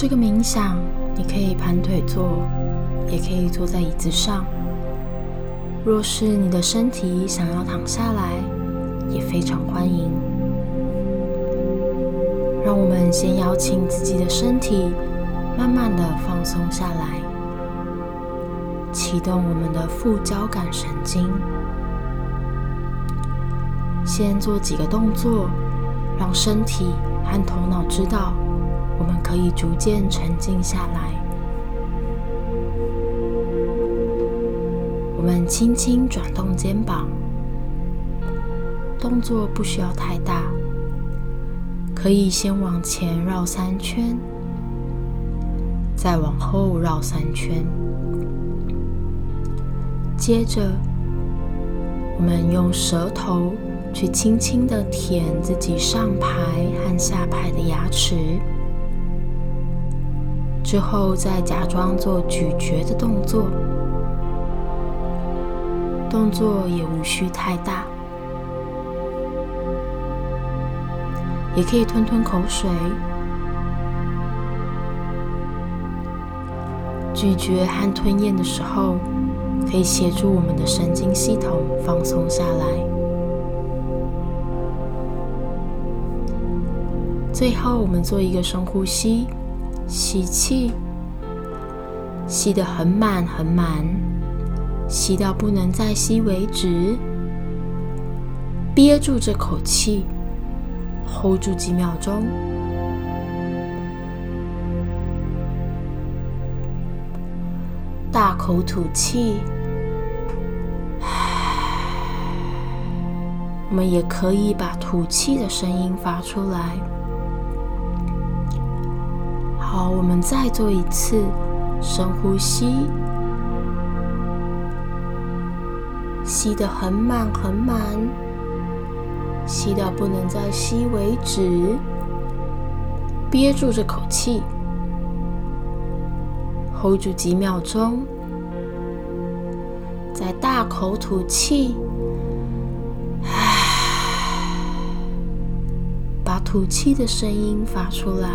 这个冥想，你可以盘腿坐，也可以坐在椅子上。若是你的身体想要躺下来，也非常欢迎。让我们先邀请自己的身体，慢慢的放松下来，启动我们的副交感神经。先做几个动作，让身体和头脑知道，我们可以逐渐沉静下来。我们轻轻转动肩膀，动作不需要太大，可以先往前绕三圈，再往后绕三圈。接着，我们用舌头去轻轻的舔自己上排和下排的牙齿，之后再假装做咀嚼的动作。动作也无需太大，也可以吞吞口水。咀嚼和吞咽的时候，可以协助我们的神经系统放松下来。最后，我们做一个深呼吸，吸气，吸得很满很满。吸到不能再吸为止，憋住这口气，hold 住几秒钟，大口吐气。我们也可以把吐气的声音发出来。好，我们再做一次深呼吸。吸得很满很满，吸到不能再吸为止。憋住这口气，hold 住几秒钟，再大口吐气，把吐气的声音发出来。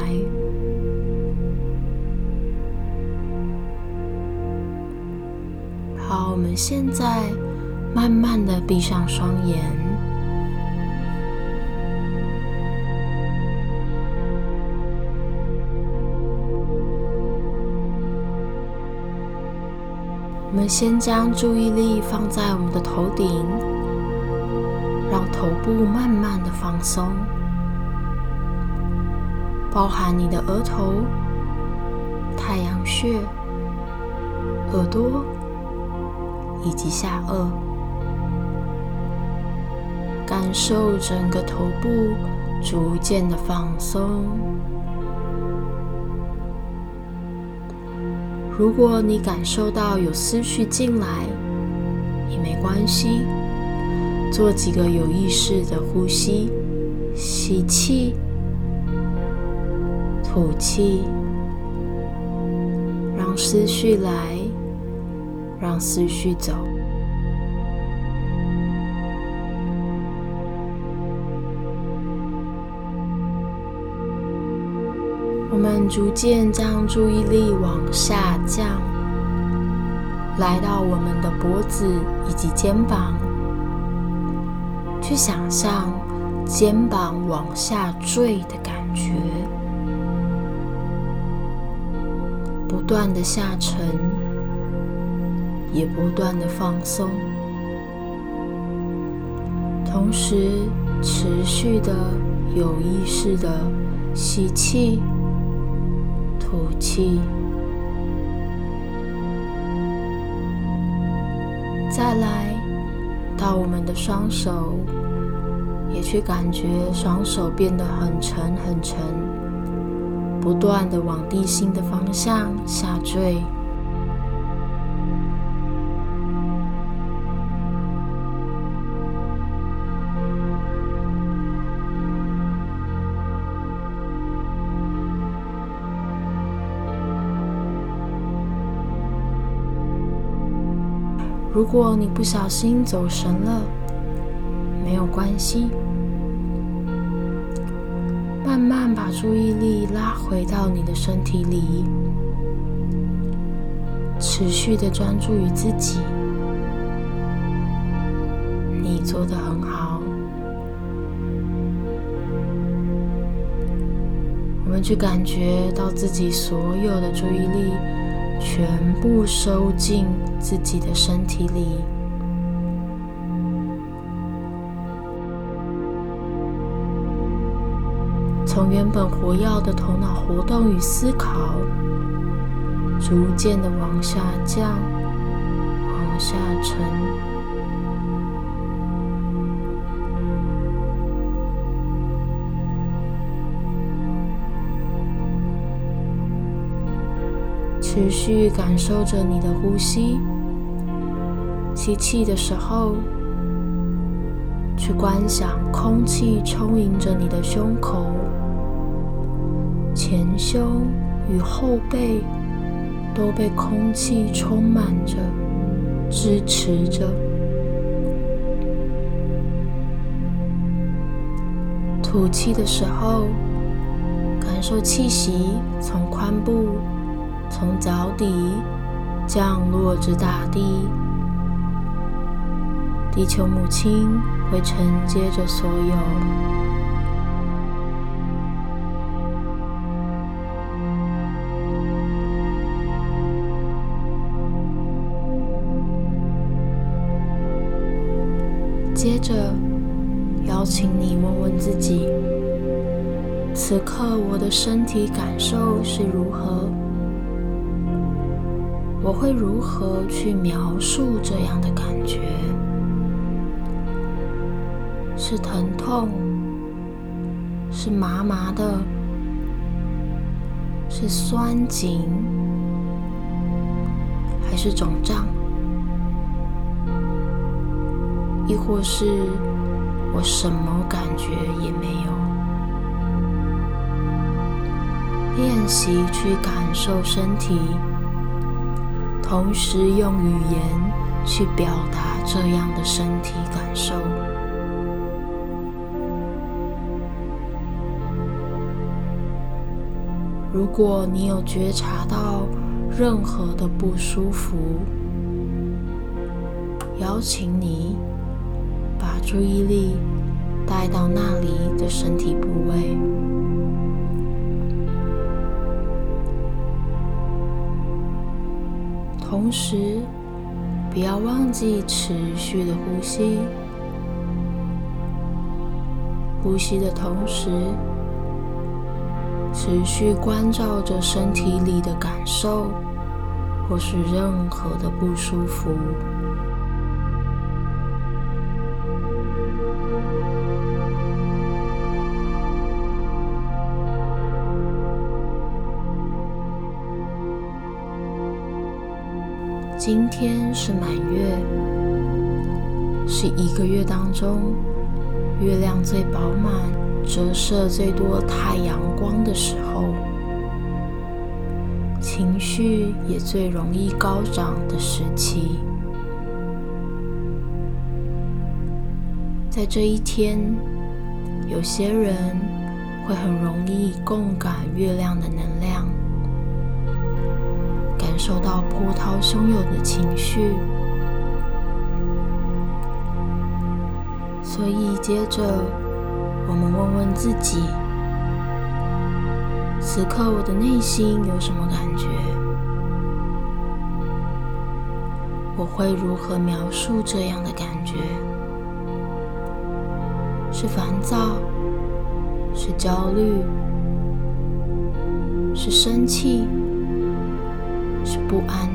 我们现在。慢慢的闭上双眼，我们先将注意力放在我们的头顶，让头部慢慢的放松，包含你的额头、太阳穴、耳朵以及下颚。感受整个头部逐渐的放松。如果你感受到有思绪进来，也没关系，做几个有意识的呼吸，吸气，吐气，让思绪来，让思绪走。我们逐渐将注意力往下降，来到我们的脖子以及肩膀，去想象肩膀往下坠的感觉，不断的下沉，也不断的放松，同时持续的有意识的吸气。吐气，再来到我们的双手，也去感觉双手变得很沉很沉，不断的往地心的方向下坠。如果你不小心走神了，没有关系，慢慢把注意力拉回到你的身体里，持续的专注于自己。你做的很好。我们去感觉到自己所有的注意力全部收进自己的身体里。从原本活跃的头脑活动与思考，逐渐的往下降，往下沉，持续感受着你的呼吸。吸气的时候。去观想空气充盈着你的胸口、前胸与后背都被空气充满着、支持着。吐气的时候，感受气息从髋部、从脚底降落至大地。地球母亲会承接着所有。接着，邀请你问问自己：此刻我的身体感受是如何？我会如何去描述这样的感觉？是疼痛，是麻麻的，是酸紧，还是肿胀？亦或是我什么感觉也没有？练习去感受身体，同时用语言去表达这样的身体感受。如果你有觉察到任何的不舒服，邀请你把注意力带到那里的身体部位，同时不要忘记持续的呼吸，呼吸的同时。持续关照着身体里的感受，或是任何的不舒服。今天是满月，是一个月当中月亮最饱满。折射最多太阳光的时候，情绪也最容易高涨的时期。在这一天，有些人会很容易共感月亮的能量，感受到波涛汹涌的情绪，所以接着。我们问问自己：此刻我的内心有什么感觉？我会如何描述这样的感觉？是烦躁？是焦虑？是生气？不安？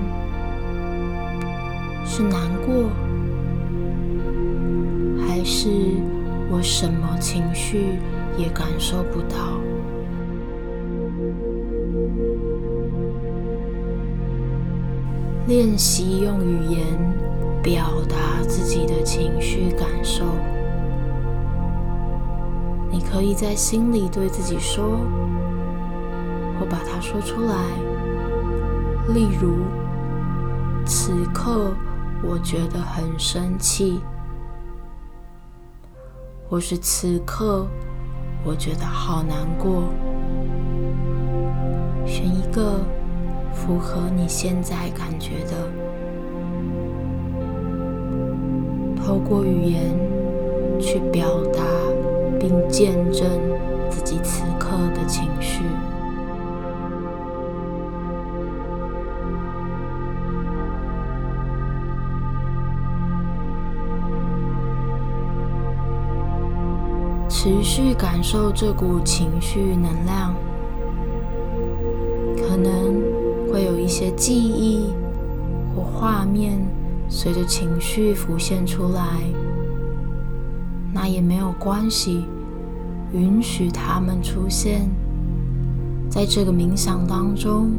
是难过？还是？我什么情绪也感受不到。练习用语言表达自己的情绪感受。你可以在心里对自己说，或把它说出来。例如，此刻我觉得很生气。或是此刻，我觉得好难过。选一个符合你现在感觉的，透过语言去表达并见证自己此刻的情绪。持续感受这股情绪能量，可能会有一些记忆或画面随着情绪浮现出来，那也没有关系，允许他们出现。在这个冥想当中，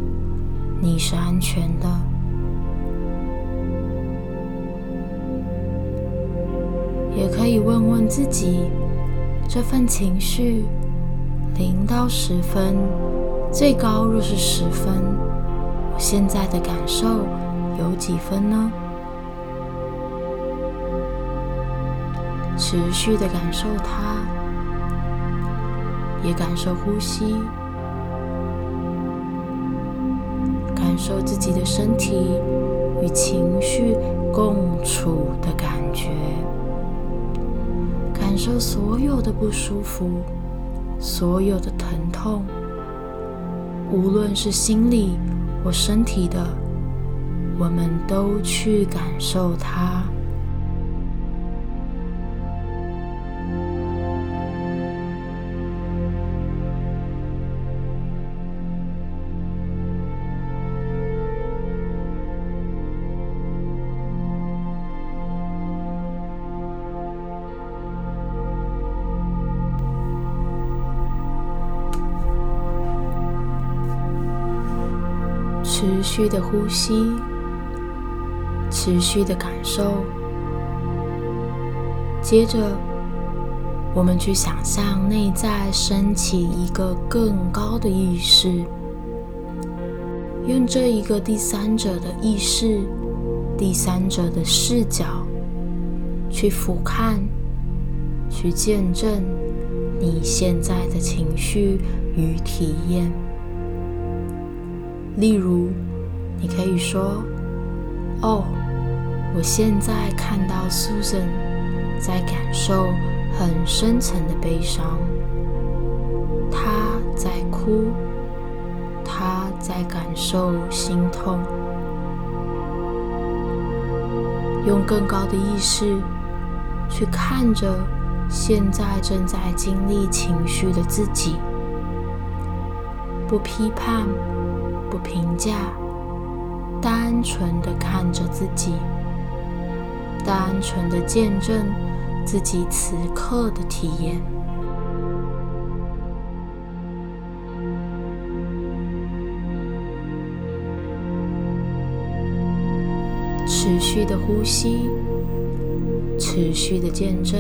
你是安全的，也可以问问自己。这份情绪，零到十分，最高若是十分，我现在的感受有几分呢？持续的感受它，也感受呼吸，感受自己的身体与情绪共处的感觉。感受所有的不舒服，所有的疼痛，无论是心理或身体的，我们都去感受它。持续的呼吸，持续的感受。接着，我们去想象内在升起一个更高的意识，用这一个第三者的意识、第三者的视角去俯瞰、去见证你现在的情绪与体验。例如，你可以说：“哦，我现在看到 Susan 在感受很深层的悲伤，她在哭，她在感受心痛。”用更高的意识去看着现在正在经历情绪的自己，不批判。不评价，单纯的看着自己，单纯的见证自己此刻的体验，持续的呼吸，持续的见证，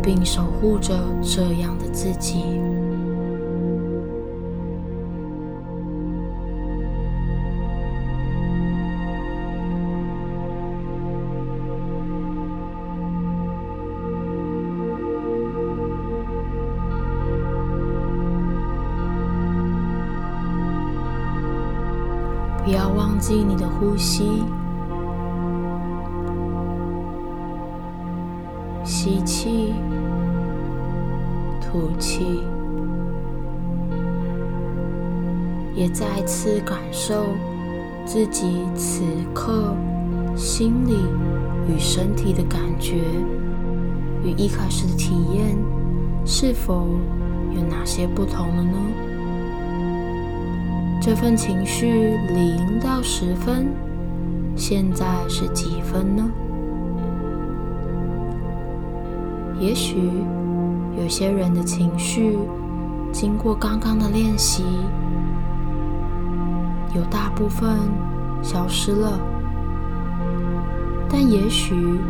并守护着这样的自己。不要忘记你的呼吸，吸气，吐气，也再次感受自己此刻心理与身体的感觉，与一开始的体验是否有哪些不同了呢？这份情绪零到十分，现在是几分呢？也许有些人的情绪经过刚刚的练习，有大部分消失了，但也许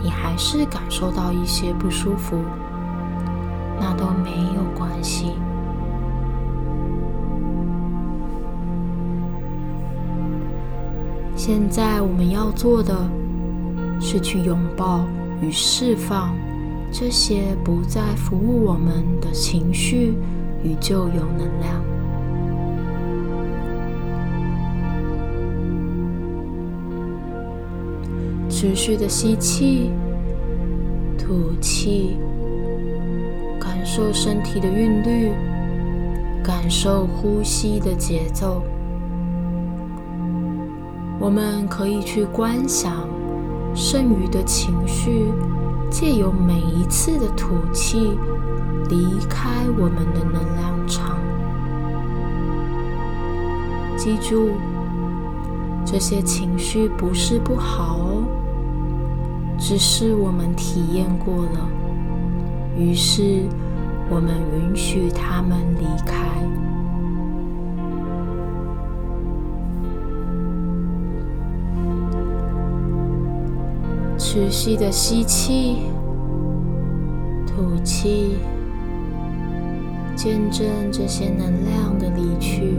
你还是感受到一些不舒服，那都没有关系。现在我们要做的是去拥抱与释放这些不再服务我们的情绪与旧有能量。持续的吸气，吐气，感受身体的韵律，感受呼吸的节奏。我们可以去观想剩余的情绪，借由每一次的吐气离开我们的能量场。记住，这些情绪不是不好哦。只是我们体验过了，于是我们允许他们离开。持续的吸气、吐气，见证这些能量的离去。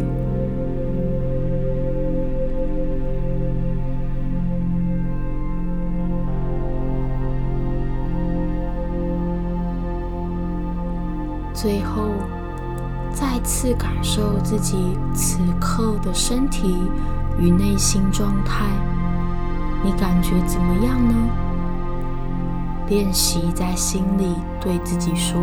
最后，再次感受自己此刻的身体与内心状态，你感觉怎么样呢？练习在心里对自己说。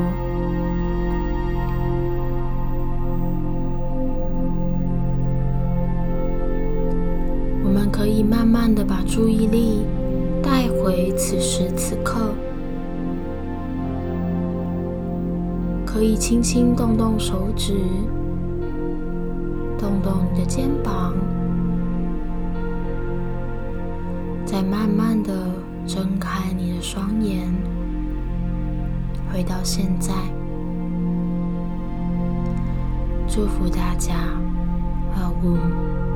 我们可以慢慢的把注意力带回此时此刻。可以轻轻动动手指，动动你的肩膀，再慢慢的睁开你的双眼，回到现在。祝福大家，阿呜。